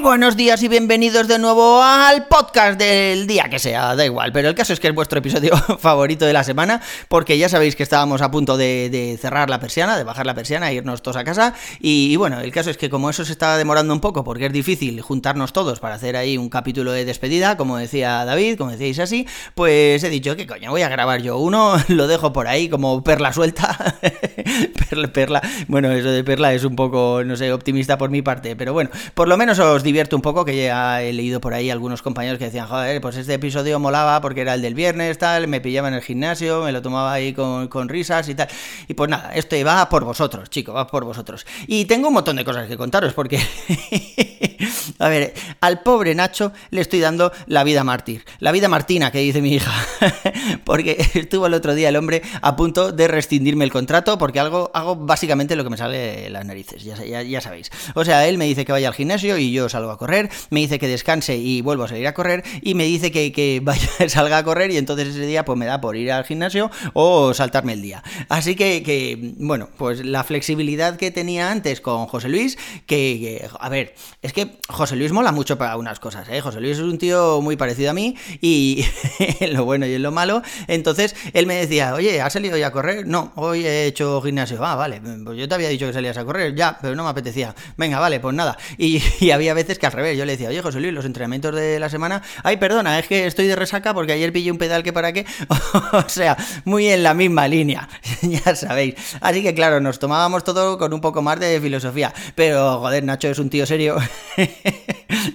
buenos días y bienvenidos de nuevo al podcast del día que sea, da igual, pero el caso es que es vuestro episodio favorito de la semana, porque ya sabéis que estábamos a punto de, cerrar la persiana, de bajar la persiana, e irnos todos a casa, y, bueno, el caso es que como eso se está demorando un poco, porque es difícil juntarnos todos para hacer ahí un capítulo de despedida, como decía David, como decíais así, pues he dicho que coño, voy a grabar yo uno, lo dejo por ahí como perla suelta, perla, perla, bueno, eso de perla es un poco, no sé, optimista por mi parte, pero bueno, por lo menos os divierto un poco, que ya he leído por ahí algunos compañeros que decían, joder, pues este episodio molaba porque era el del viernes, tal, me pillaba en el gimnasio, me lo tomaba ahí con, con risas y tal. Y pues nada, esto va por vosotros, chicos, va por vosotros. Y tengo un montón de cosas que contaros, porque, a ver, al pobre Nacho le estoy dando la vida mártir, la vida martina, que dice mi hija, porque estuvo el otro día el hombre a punto de rescindirme el contrato, porque algo, hago básicamente lo que me sale las narices, ya, sabéis. O sea, él me dice que vaya al gimnasio y yo salgo a correr, me dice que descanse y vuelvo a salir a correr, y me dice que, que vaya, salga a correr y entonces ese día pues me da por ir al gimnasio o saltarme el día. Así que, que bueno, pues la flexibilidad que tenía antes con José Luis, que, que, a ver, es que José Luis mola mucho para unas cosas, ¿eh? José Luis es un tío muy parecido a mí y en lo bueno y en lo malo, entonces él me decía, oye, ¿has salido ya a correr? No, hoy he hecho gimnasio, ah, vale, pues yo te había dicho que salías a correr, ya, pero no me apetecía, venga, vale, pues nada, y, y había veces que al revés, yo le decía, oye, José Luis, los entrenamientos de la semana, ay, perdona, es que estoy de resaca porque ayer pillé un pedal que para qué, o sea, muy en la misma línea, ya sabéis. Así que claro, nos tomábamos todo con un poco más de filosofía, pero joder, Nacho es un tío serio,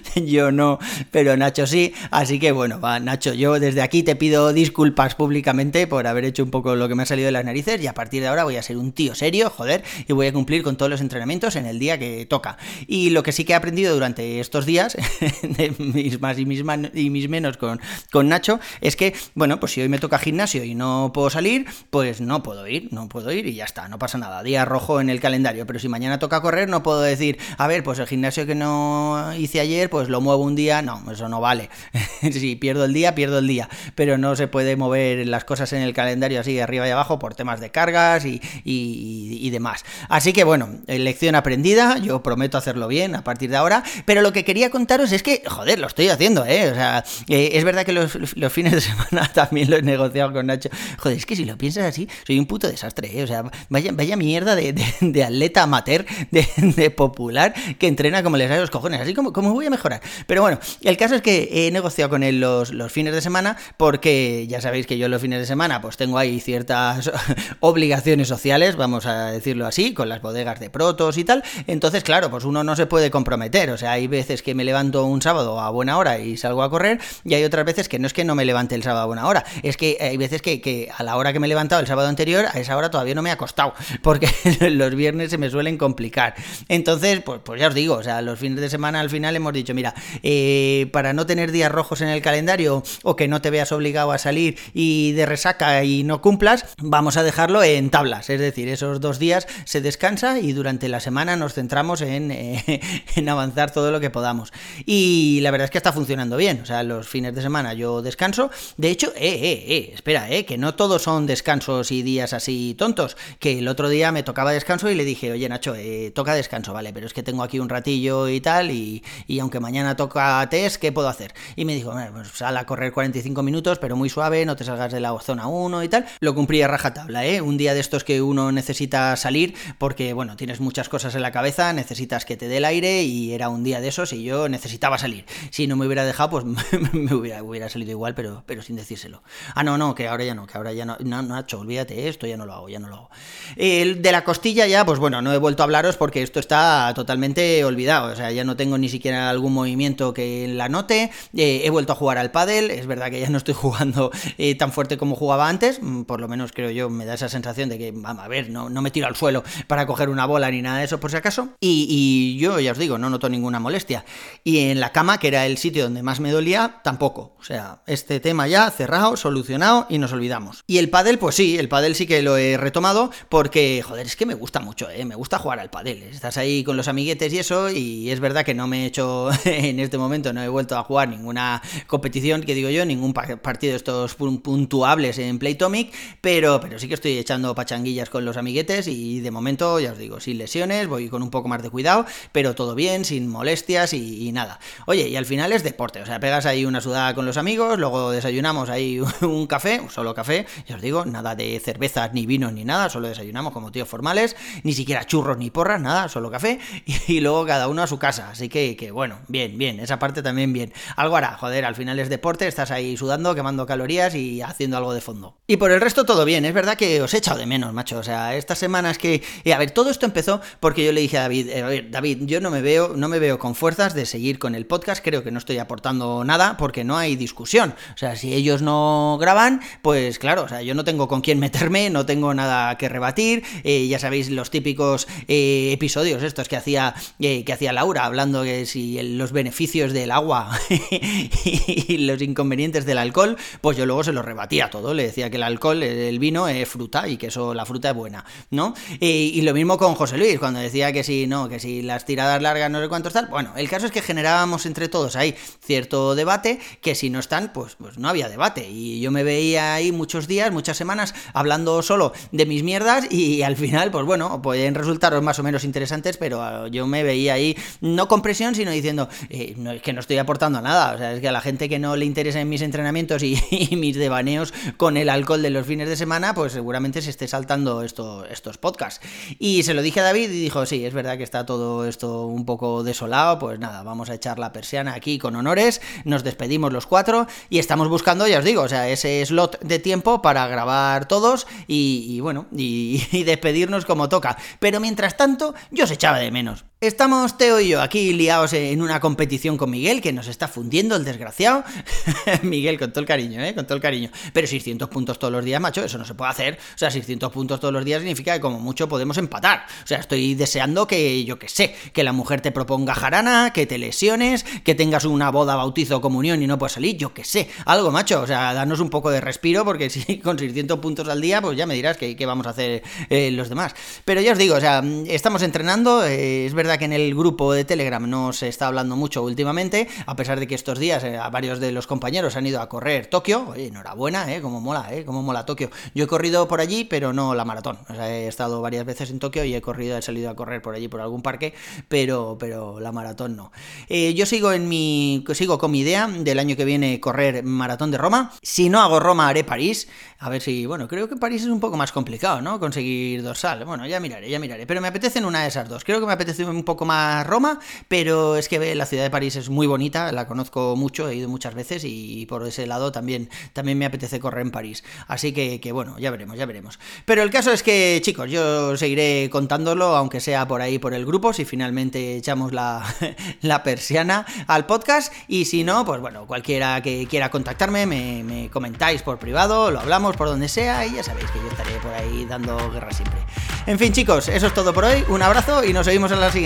yo no, pero Nacho sí, así que bueno, va, Nacho, yo desde aquí te pido disculpas públicamente por haber hecho un poco lo que me ha salido de las narices y a partir de ahora voy a ser un tío serio, joder, y voy a cumplir con todos los entrenamientos en el día que toca. Y lo que sí que he aprendido durante estos días, de mis más y mis, y mis menos con, con Nacho, es que, bueno, pues si hoy me toca gimnasio y no puedo salir, pues no puedo ir, no puedo ir y ya está, no pasa nada, día rojo en el calendario, pero si mañana toca correr, no puedo decir, a ver, pues el gimnasio que no hice ayer, pues lo muevo un día, no, eso no vale. si pierdo el día, pierdo el día, pero no se puede mover las cosas en el calendario así de arriba y abajo por temas de cargas y, y, demás. Así que bueno, lección aprendida, yo prometo hacerlo bien a partir de ahora, pero lo que quería contaros es que, joder, lo estoy haciendo, ¿eh? O sea, eh, es verdad que los, los, fines de semana también lo he negociado con Nacho. Joder, es que si lo piensas así, soy un puto desastre, ¿eh? O sea, vaya, vaya mierda de, de, atleta amateur, de, de, popular, que entrena como les sale los cojones. Así como, como voy a mejorar. Pero bueno, el caso es que he negociado con él los, los fines de semana, porque ya sabéis que yo los fines de semana, pues tengo ahí ciertas obligaciones sociales, vamos a decirlo así, con las bodegas de protos y tal. Entonces, claro, pues uno no se puede comprometer. O sea, hay veces que me levanto un sábado a buena hora y salgo a correr, y hay otras veces que no es que no me levante el sábado a buena hora, es que hay veces que, que a la hora que me he levantado el sábado anterior, a esa hora todavía no me ha acostado, porque los viernes se me suelen complicar. Entonces, pues, pues ya os digo, o sea, los fines de semana al final hemos dicho, mira, eh, para no tener días rojos en el calendario o que no te veas obligado a salir y de resaca y no cumplas, vamos a dejarlo en tablas, es decir, esos dos días se descansa y durante la semana nos centramos en, eh, en avanzar todo lo que podamos. Y la verdad es que está funcionando bien, o sea, los fines de semana yo descanso, de hecho, eh, eh, eh, espera, eh, que no todos son descansos y días así tontos, que el otro día me tocaba descanso y le dije, oye Nacho, eh, toca descanso, vale, pero es que tengo aquí un ratillo y tal, y, y aunque mañana toca test, ¿qué puedo hacer? Y me dijo, bueno, pues sal a correr 45 minutos, pero muy suave, no te salgas de la zona 1 y tal. Lo cumplí a rajatabla, ¿eh? Un día de estos que uno necesita salir porque, bueno, tienes muchas cosas en la cabeza, necesitas que te dé el aire y era un día de esos y yo necesitaba salir. Si no me hubiera dejado, pues me hubiera, salido igual, pero, pero sin decírselo. Ah, no, no, que ahora ya no, que ahora ya no, no, Nacho, olvídate esto, ya no lo hago, ya no lo hago. El de la costilla ya, pues bueno, no he vuelto a hablaros porque esto está totalmente olvidado, o sea, ya no tengo ni siquiera algún movimiento que la note. Eh, he vuelto a jugar al pádel, es verdad que ya no estoy jugando eh, tan fuerte como jugaba antes, mm, por lo menos creo yo, me da esa sensación de que, vamos a ver, no, no me tiro al suelo para coger una bola ni nada de eso por si acaso. Y, yo ya os digo, no noto ninguna molestia. Y en la cama, que era el sitio donde más me dolía, tampoco. O sea, este tema ya cerrado, solucionado y nos olvidamos. Y el pádel, pues sí, el pádel sí que lo he retomado porque, joder, es que me gusta mucho, ¿eh? Me gusta jugar al pádel. Estás ahí con los amiguetes y eso y es verdad que no me he hecho en este momento, no he vuelto a jugar ninguna competición, que digo yo, ningún partido de estos puntuables en Playtomic, pero, pero sí que estoy echando pachanguillas con los amiguetes y de momento, ya os digo, sin lesiones, voy con un poco más de cuidado, pero todo bien, sin molestias y, nada. Oye, y al final es deporte, o sea, pegas ahí una sudada con los amigos, luego desayunamos ahí un café, solo café, ya os digo, nada de cervezas, ni vinos, ni nada, solo desayunamos como tíos formales, ni siquiera churros ni porras, nada, solo café, y, luego cada uno a su casa, así que, que bueno, bien, bien, esa parte también bien. Algo hará, joder, al final es deporte, estás ahí sudando, quemando calorías y haciendo algo de fondo. Y por el resto todo bien, es verdad que os he echado de menos, macho, o sea, estas semanas que... Eh, a ver, todo esto empezó porque yo le dije a David, eh, a ver, David, yo no me veo, no me veo con fuerzas de seguir con el podcast, creo que no estoy aportando nada porque no hay discusión. O sea, si ellos no graban, pues claro, o sea, yo no tengo con quién meterme, no tengo nada que rebatir, eh, ya sabéis los típicos episodios estos que hacía, que hacía Laura, hablando de si los beneficios del agua y los inconvenientes del alcohol, pues yo luego se los rebatía todo, le decía que el alcohol, el vino es fruta y que eso, la fruta es buena, ¿no? y lo mismo con José Luis, cuando decía que si no, que si las tiradas largas no sé cuántos tal. Bueno, el caso es que generábamos entre todos ahí cierto debate, que si no están, pues, pues no había debate. Y yo me veía ahí muchos días, muchas semanas, hablando solo de mis mierdas, y al final, pues bueno, pueden resultaros más o menos interesantes, pero yo me veía ahí, no con presión, sino diciendo, eh, no, es que no estoy aportando nada. O sea, es que a la gente que no le interesa en mis entrenamientos y, mis devaneos con el alcohol de los fines de semana, pues seguramente se esté saltando esto, estos podcasts. Y se lo dije a David y dijo, sí, es verdad que está todo esto un poco desolado, pues nada, vamos a echar la persiana aquí con honores, nos despedimos los cuatro y estamos buscando, ya os digo, o sea, ese slot de tiempo para grabar todos y, bueno, y, y despedirnos como toca. Pero mientras tanto, yo os echaba de menos. Estamos Teo y yo aquí liados en una competición con Miguel que nos está fundiendo el desgraciado. Miguel, con todo el cariño, ¿eh? Con todo el cariño. Pero 600 puntos todos los días, macho, eso no se puede hacer. O sea, 600 puntos todos los días significa que como mucho podemos empatar. O sea, estoy deseando que, yo que sé, que la mujer te proponga jarana, que te lesiones, que tengas una boda, bautizo, comunión y no puedas salir, yo que sé. Algo, macho. O sea, darnos un poco de respiro porque si con 600 puntos al día, pues ya me dirás qué, vamos a hacer eh, los demás. Pero ya os digo, o sea, estamos entrenando, eh, es verdad que en el grupo de Telegram no se está hablando mucho últimamente, a pesar de que estos días eh, varios de los compañeros han ido a correr Tokio. Enhorabuena, ¿eh? Como mola, ¿eh? Como mola Tokio. Yo he corrido por allí, pero no la maratón. He estado varias veces en Tokio y he corrido, he salido a correr por allí, por algún parque, pero, pero la maratón no. Eh, yo sigo en mi, sigo con mi idea del año que viene correr maratón de Roma. Si no hago Roma, haré París. A ver si, bueno, creo que París es un poco más complicado, ¿no? Conseguir dorsal. Bueno, ya miraré, ya miraré. Pero me apetece en una de esas dos. Creo que me apetece un poco más Roma, pero es que la ciudad de París es muy bonita, la conozco mucho, he ido muchas veces y por ese lado también, también me apetece correr en París. Así que, bueno, ya veremos, ya veremos. Pero el caso es que, chicos, yo seguiré contándolo, aunque sea por ahí por el grupo, si finalmente echamos la, persiana al podcast. Y si no, pues bueno, cualquiera que quiera contactarme, me, me comentáis por privado, lo hablamos por donde sea y ya sabéis que yo estaré por ahí dando guerra siempre. En fin, chicos, eso es todo por hoy. Un abrazo y nos vemos en la siguiente.